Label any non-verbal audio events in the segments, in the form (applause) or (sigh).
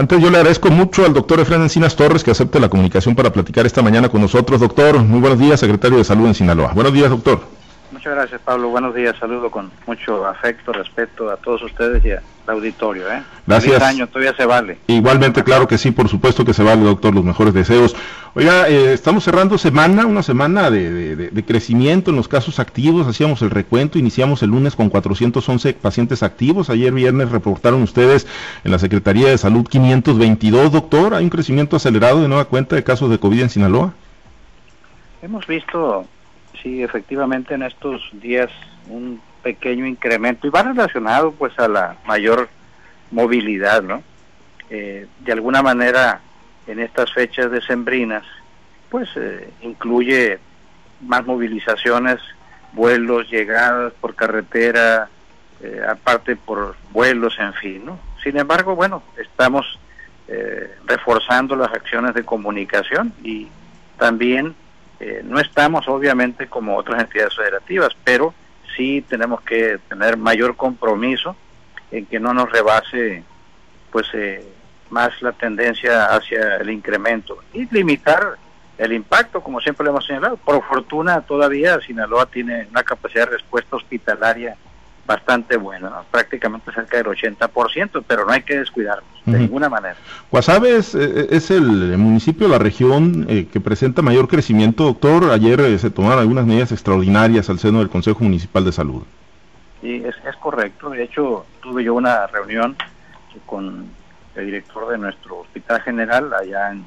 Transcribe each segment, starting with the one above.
Antes yo le agradezco mucho al doctor Efraín Encinas Torres que acepte la comunicación para platicar esta mañana con nosotros. Doctor, muy buenos días, secretario de Salud en Sinaloa. Buenos días, doctor. Muchas gracias, Pablo. Buenos días. Saludo con mucho afecto, respeto a todos ustedes y al auditorio. ¿eh? Gracias. Feliz año, todavía se vale. Igualmente, claro que sí, por supuesto que se vale, doctor. Los mejores deseos. Oiga, eh, estamos cerrando semana, una semana de, de, de, crecimiento en los casos activos. Hacíamos el recuento, iniciamos el lunes con 411 pacientes activos. Ayer viernes reportaron ustedes en la Secretaría de Salud 522, doctor. ¿Hay un crecimiento acelerado de nueva cuenta de casos de COVID en Sinaloa? Hemos visto sí, efectivamente en estos días un pequeño incremento y va relacionado pues a la mayor movilidad, ¿no? Eh, de alguna manera en estas fechas decembrinas pues eh, incluye más movilizaciones, vuelos, llegadas por carretera, eh, aparte por vuelos, en fin, ¿no? Sin embargo, bueno, estamos eh, reforzando las acciones de comunicación y también eh, no estamos obviamente como otras entidades federativas, pero sí tenemos que tener mayor compromiso en que no nos rebase pues eh, más la tendencia hacia el incremento y limitar el impacto, como siempre le hemos señalado. Por fortuna todavía Sinaloa tiene una capacidad de respuesta hospitalaria bastante buena, ¿no? prácticamente cerca del 80%, pero no hay que descuidarnos de uh -huh. ninguna manera. Guasave es, eh, es el municipio, la región eh, que presenta mayor crecimiento, doctor. Ayer eh, se tomaron algunas medidas extraordinarias al seno del Consejo Municipal de Salud. Sí, es, es correcto. De hecho, tuve yo una reunión con el director de nuestro hospital general allá en,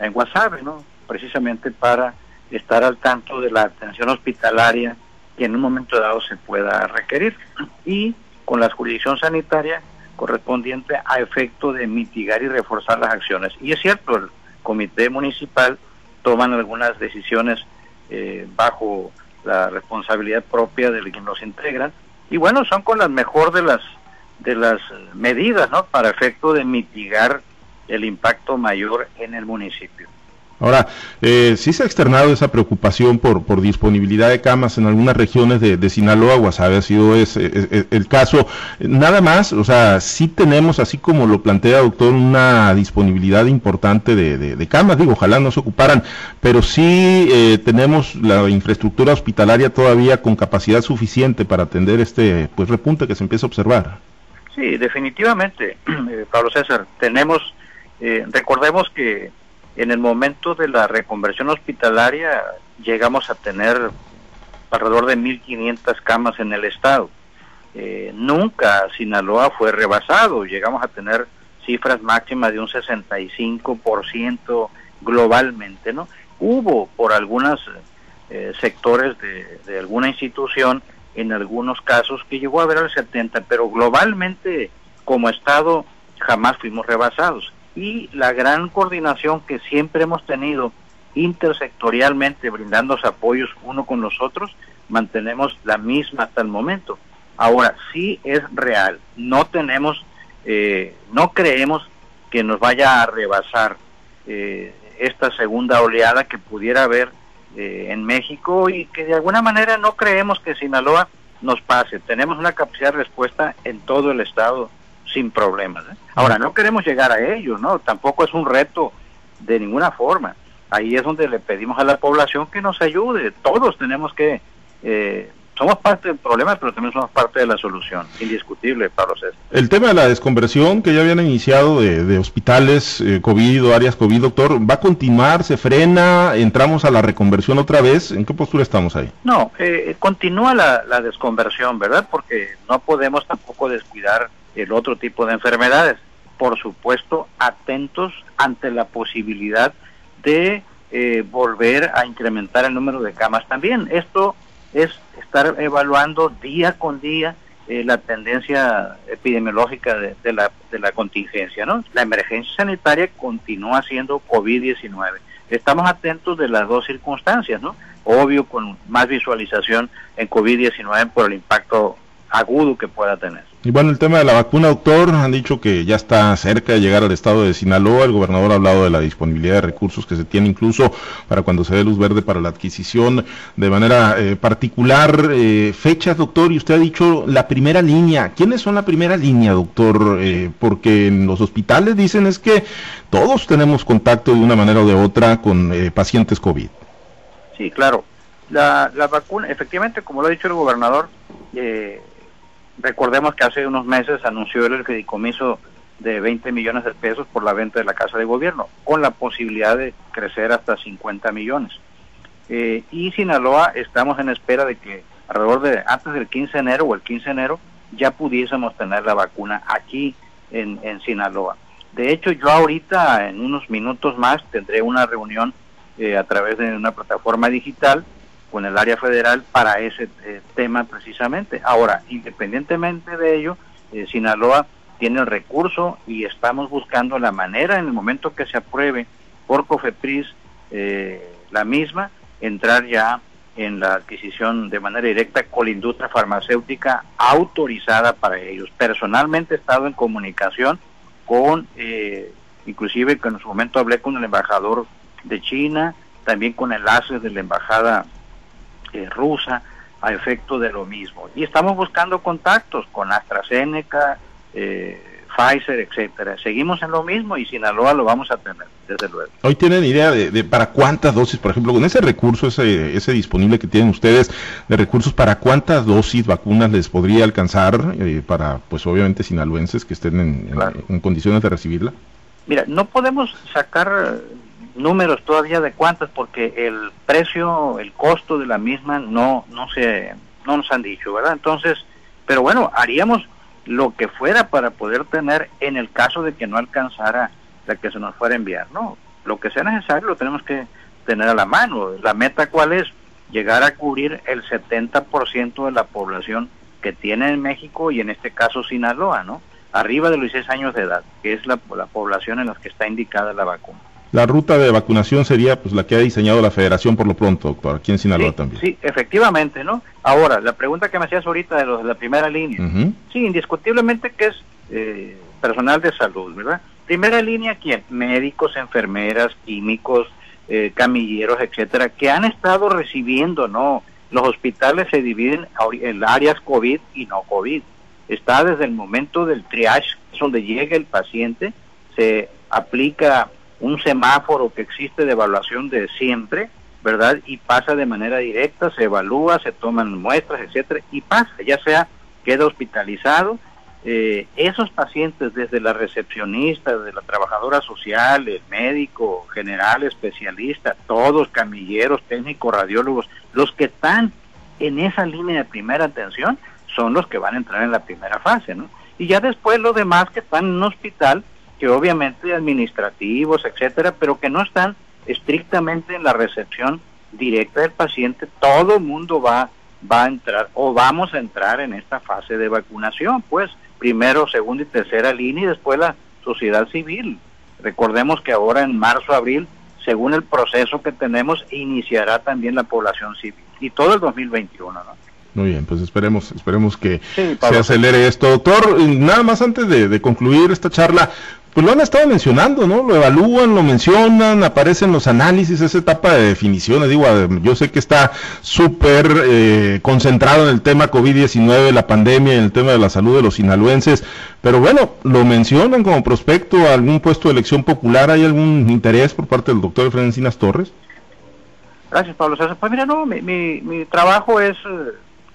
en Guasave, ¿no? precisamente para estar al tanto de la atención hospitalaria que en un momento dado se pueda requerir y con la jurisdicción sanitaria correspondiente a efecto de mitigar y reforzar las acciones. Y es cierto, el comité municipal toman algunas decisiones eh, bajo la responsabilidad propia de quien los integran y bueno, son con las mejor de las de las medidas, ¿no? Para efecto de mitigar el impacto mayor en el municipio. Ahora, eh, sí se ha externado esa preocupación por, por disponibilidad de camas en algunas regiones de, de Sinaloa, Guasave ha sido ese, el, el, caso. Nada más, o sea, sí tenemos, así como lo plantea doctor, una disponibilidad importante de, de, de camas, digo, ojalá no se ocuparan, pero sí eh, tenemos la infraestructura hospitalaria todavía con capacidad suficiente para atender este pues repunte que se empieza a observar. Sí, definitivamente, (clears throat) eh, Pablo César, tenemos, eh, recordemos que en el momento de la reconversión hospitalaria llegamos a tener alrededor de 1.500 camas en el estado. Eh, nunca Sinaloa fue rebasado, llegamos a tener cifras máximas de un 65% globalmente, ¿no? Hubo por algunos eh, sectores de, de, alguna institución, en algunos casos, que llegó a ver al 70%, pero globalmente como estado jamás fuimos rebasados y la gran coordinación que siempre hemos tenido intersectorialmente, brindando apoyos uno con los otros, mantenemos la misma hasta el momento. Ahora, sí es real, no tenemos, eh, no creemos que nos vaya a rebasar eh, esta segunda oleada que pudiera haber eh, en México y que de alguna manera no creemos que Sinaloa nos pase. Tenemos una capacidad de respuesta en todo el estado sin problemas. ¿eh? Ahora, no queremos llegar a ellos, ¿no? Tampoco es un reto de ninguna forma. Ahí es donde le pedimos a la población que nos ayude. Todos tenemos que... Eh, somos parte del problema, pero también somos parte de la solución, indiscutible, Pablo César. El tema de la desconversión que ya habían iniciado de, de hospitales eh, COVID o áreas COVID, doctor, ¿va a continuar? ¿Se frena? ¿Entramos a la reconversión otra vez? ¿En qué postura estamos ahí? No, eh, continúa la, la desconversión, ¿verdad? Porque no podemos tampoco descuidar el otro tipo de enfermedades. Por supuesto, atentos ante la posibilidad de eh, volver a incrementar el número de camas también. Esto es estar evaluando día con día eh, la tendencia epidemiológica de, de, la, de la contingencia. ¿no? La emergencia sanitaria continúa siendo COVID-19. Estamos atentos de las dos circunstancias, ¿no? Obvio, con más visualización en COVID-19 por el impacto agudo que pueda tener. Y bueno, el tema de la vacuna, doctor, han dicho que ya está cerca de llegar al estado de Sinaloa. El gobernador ha hablado de la disponibilidad de recursos que se tiene incluso para cuando se dé luz verde para la adquisición de manera eh, particular. Eh, fechas, doctor, y usted ha dicho la primera línea. ¿Quiénes son la primera línea, doctor? Eh, porque en los hospitales dicen es que todos tenemos contacto de una manera o de otra con pacientes COVID. Sí, claro. La, la vacuna, efectivamente, como lo ha dicho el gobernador, eh, Recordemos que hace unos meses anunció el fideicomiso de 20 millones de pesos por la venta de la casa de gobierno, con la posibilidad de crecer hasta 50 millones. Eh, y Sinaloa estamos en espera de que alrededor de antes del 15 de enero o el 15 de enero ya pudiésemos tener la vacuna aquí en, en Sinaloa. De hecho, yo ahorita en unos minutos más tendré una reunión eh, a través de una plataforma digital con el área federal para ese eh, tema precisamente. Ahora, independientemente de ello, eh, Sinaloa tiene el recurso y estamos buscando la manera en el momento que se apruebe por COFEPRIS eh, la misma, entrar ya en la adquisición de manera directa con la industria farmacéutica autorizada para ellos. Personalmente he estado en comunicación con, inclusive que en su momento hablé con el embajador de China, también con enlaces de la embajada eh, rusa a efecto de lo mismo. Y estamos buscando contactos con AstraZeneca, eh, Pfizer, etcétera. Seguimos en lo mismo y Sinaloa lo vamos a tener, desde luego. Hoy tienen idea de, para cuántas dosis, por ejemplo, con ese recurso, ese, ese disponible que tienen ustedes de recursos, para cuántas dosis vacunas les podría alcanzar eh, para, pues obviamente, sinaloenses que estén en condiciones de recibirla. Mira, no podemos sacar números todavía de cuántas porque el precio, el costo de la misma no no se no nos han dicho, ¿verdad? Entonces, pero bueno, haríamos lo que fuera para poder tener en el caso de que no alcanzara la que se nos fuera a enviar, ¿no? Lo que sea necesario lo tenemos que tener a la mano. La meta cuál es? Llegar a cubrir el 70% de la población que tiene en México y en este caso Sinaloa, ¿no? Arriba de los 16 años de edad, que es la, la población en la que está indicada la vacuna. La ruta de vacunación sería pues la que ha diseñado la federación por lo pronto, doctor, aquí en Sinaloa también. Sí, efectivamente, ¿no? Ahora, la pregunta que me hacías ahorita de, los, de la primera línea. Sí, indiscutiblemente que es eh, personal de salud, ¿verdad? Primera línea, ¿quién? Médicos, enfermeras, químicos, eh, camilleros, etcétera, que han estado recibiendo, ¿no? Los hospitales se dividen en áreas COVID y no COVID. Está desde el momento del triage, donde llega el paciente, se aplica un semáforo que existe de evaluación de siempre, ¿verdad? Y pasa de manera directa, se evalúa, se toman muestras, etcétera, y pasa, ya sea queda hospitalizado. Eh, esos pacientes, desde la recepcionista, desde la trabajadora social, el médico, general, especialista, todos, camilleros, técnicos, radiólogos, los que están en esa línea de primera atención son los que van a entrar en la primera fase, ¿no? Y ya después los demás que están en un hospital, que obviamente administrativos, etcétera, pero que no están estrictamente en la recepción directa del paciente, todo el mundo va, va a entrar o vamos a entrar en esta fase de vacunación, pues primero, segunda y tercera línea y después la sociedad civil. Recordemos que ahora en marzo, abril, según el proceso que tenemos, iniciará también la población civil y todo el 2021, ¿no? Muy bien, pues esperemos, esperemos que se acelere esto. Doctor, nada más antes de, concluir esta charla, pues lo han estado mencionando, ¿no? Lo evalúan, lo mencionan, aparecen los análisis, esa etapa de definiciones. Digo, yo sé que está súper eh, concentrado en el tema COVID-19, la pandemia, en el tema de la salud de los sinaloenses, pero bueno, lo mencionan como prospecto a algún puesto de elección popular. ¿Hay algún interés por parte del doctor Efraín Encinas Torres? Gracias, Pablo Pues mira, no, mi, mi, trabajo es eh,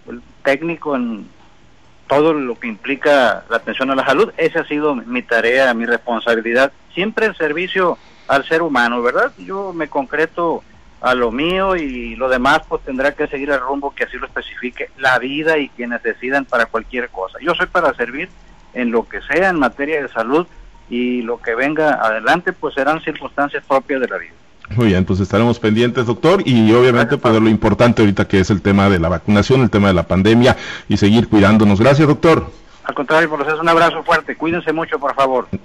el técnico en todo lo que implica la atención a la salud. Esa ha sido mi tarea, mi responsabilidad. Siempre el servicio al ser humano, ¿verdad? Yo me concreto a lo mío y lo demás pues tendrá que seguir el rumbo que así lo especifique la vida y quienes decidan para cualquier cosa. Yo soy para servir en lo que sea en materia de salud y lo que venga adelante pues serán circunstancias propias de la vida. Muy bien, pues estaremos pendientes, doctor, y obviamente pues lo importante ahorita que es el tema de la vacunación, el tema de la pandemia y seguir cuidándonos. Gracias, doctor. Al contrario, por eso un abrazo fuerte. Cuídense mucho, por favor.